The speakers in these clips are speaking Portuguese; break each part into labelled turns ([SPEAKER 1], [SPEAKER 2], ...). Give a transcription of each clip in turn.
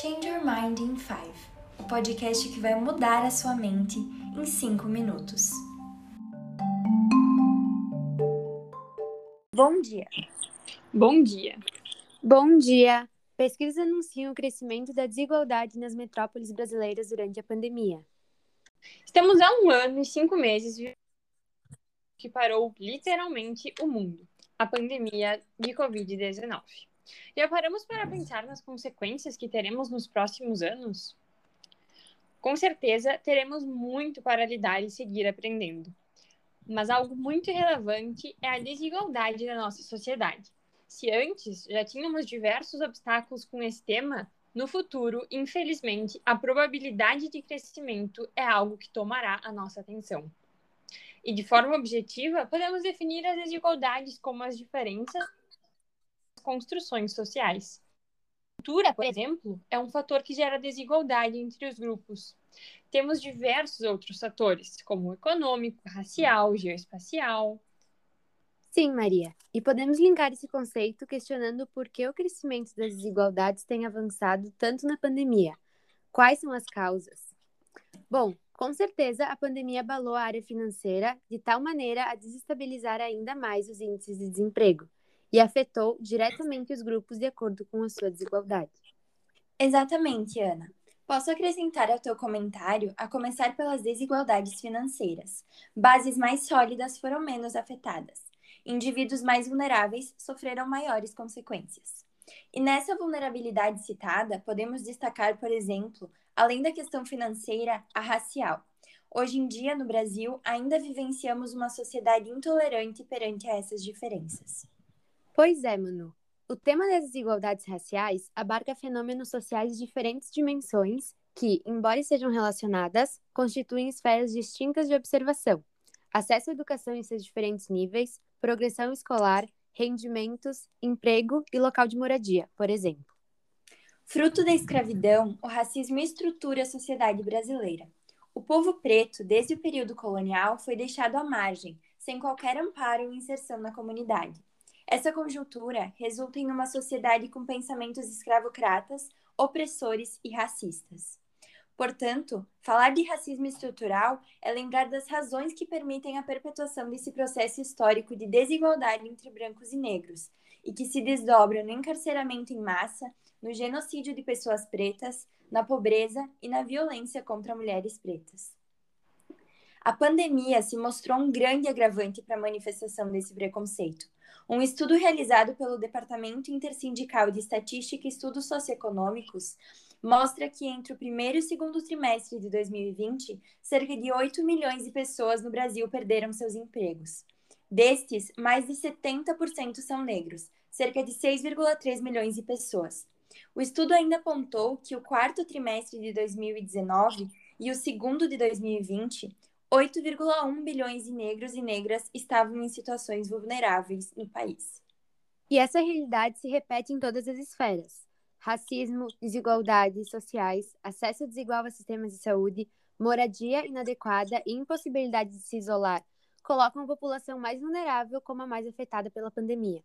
[SPEAKER 1] Change Your Mind in 5, o podcast que vai mudar a sua mente em 5 minutos.
[SPEAKER 2] Bom dia.
[SPEAKER 3] Bom dia.
[SPEAKER 4] Bom dia. Pesquisas anunciam o crescimento da desigualdade nas metrópoles brasileiras durante a pandemia.
[SPEAKER 3] Estamos há um ano e cinco meses que parou literalmente o mundo, a pandemia de Covid-19. Já paramos para pensar nas consequências que teremos nos próximos anos? Com certeza, teremos muito para lidar e seguir aprendendo. Mas algo muito relevante é a desigualdade da nossa sociedade. Se antes já tínhamos diversos obstáculos com esse tema, no futuro, infelizmente, a probabilidade de crescimento é algo que tomará a nossa atenção. E de forma objetiva, podemos definir as desigualdades como as diferenças construções sociais. A cultura, por exemplo, é um fator que gera desigualdade entre os grupos. Temos diversos outros fatores, como o econômico, racial, geoespacial.
[SPEAKER 4] Sim, Maria. E podemos linkar esse conceito questionando por que o crescimento das desigualdades tem avançado tanto na pandemia. Quais são as causas? Bom, com certeza a pandemia abalou a área financeira de tal maneira a desestabilizar ainda mais os índices de desemprego e afetou diretamente os grupos de acordo com a sua desigualdade.
[SPEAKER 1] Exatamente, Ana. Posso acrescentar ao teu comentário, a começar pelas desigualdades financeiras. Bases mais sólidas foram menos afetadas. Indivíduos mais vulneráveis sofreram maiores consequências. E nessa vulnerabilidade citada, podemos destacar, por exemplo, além da questão financeira, a racial. Hoje em dia, no Brasil, ainda vivenciamos uma sociedade intolerante perante essas diferenças.
[SPEAKER 4] Pois é, Manu. O tema das desigualdades raciais abarca fenômenos sociais de diferentes dimensões que, embora sejam relacionadas, constituem esferas distintas de observação. Acesso à educação em seus diferentes níveis, progressão escolar, rendimentos, emprego e local de moradia, por exemplo.
[SPEAKER 1] Fruto da escravidão, o racismo estrutura a sociedade brasileira. O povo preto, desde o período colonial, foi deixado à margem, sem qualquer amparo ou inserção na comunidade. Essa conjuntura resulta em uma sociedade com pensamentos escravocratas, opressores e racistas. Portanto, falar de racismo estrutural é lembrar das razões que permitem a perpetuação desse processo histórico de desigualdade entre brancos e negros, e que se desdobra no encarceramento em massa, no genocídio de pessoas pretas, na pobreza e na violência contra mulheres pretas. A pandemia se mostrou um grande agravante para a manifestação desse preconceito, um estudo realizado pelo Departamento Intersindical de Estatística e Estudos Socioeconômicos mostra que entre o primeiro e o segundo trimestre de 2020, cerca de 8 milhões de pessoas no Brasil perderam seus empregos. Destes, mais de 70% são negros, cerca de 6,3 milhões de pessoas. O estudo ainda apontou que o quarto trimestre de 2019 e o segundo de 2020 8,1 bilhões de negros e negras estavam em situações vulneráveis no país.
[SPEAKER 4] E essa realidade se repete em todas as esferas: racismo, desigualdades sociais, acesso desigual a sistemas de saúde, moradia inadequada e impossibilidade de se isolar colocam a população mais vulnerável como a mais afetada pela pandemia.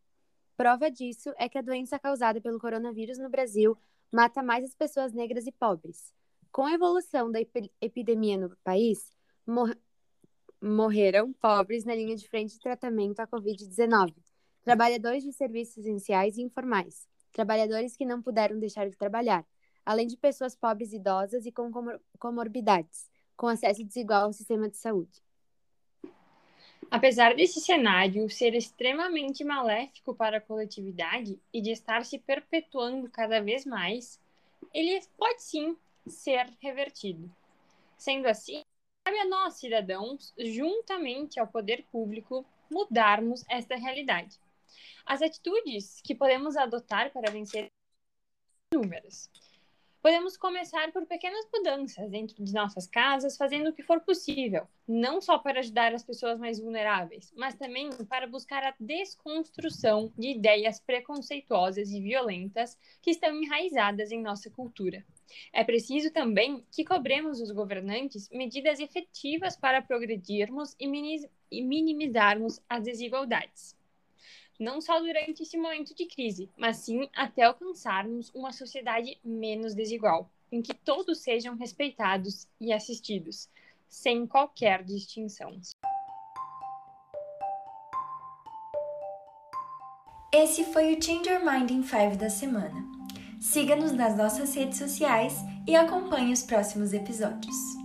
[SPEAKER 4] Prova disso é que a doença causada pelo coronavírus no Brasil mata mais as pessoas negras e pobres. Com a evolução da epidemia no país, mor morreram pobres na linha de frente de tratamento à Covid-19, trabalhadores de serviços essenciais e informais, trabalhadores que não puderam deixar de trabalhar, além de pessoas pobres idosas e com comor comorbidades, com acesso desigual ao sistema de saúde.
[SPEAKER 3] Apesar desse cenário ser extremamente maléfico para a coletividade e de estar se perpetuando cada vez mais, ele pode sim ser revertido. Sendo assim, cabe a nós, cidadãos, juntamente ao poder público, mudarmos esta realidade. As atitudes que podemos adotar para vencer inúmeras. Podemos começar por pequenas mudanças dentro de nossas casas, fazendo o que for possível, não só para ajudar as pessoas mais vulneráveis, mas também para buscar a desconstrução de ideias preconceituosas e violentas que estão enraizadas em nossa cultura. É preciso também que cobremos os governantes medidas efetivas para progredirmos e minimizarmos as desigualdades. Não só durante esse momento de crise, mas sim até alcançarmos uma sociedade menos desigual, em que todos sejam respeitados e assistidos, sem qualquer distinção.
[SPEAKER 1] Esse foi o Change Your Mind in 5 da semana. Siga-nos nas nossas redes sociais e acompanhe os próximos episódios.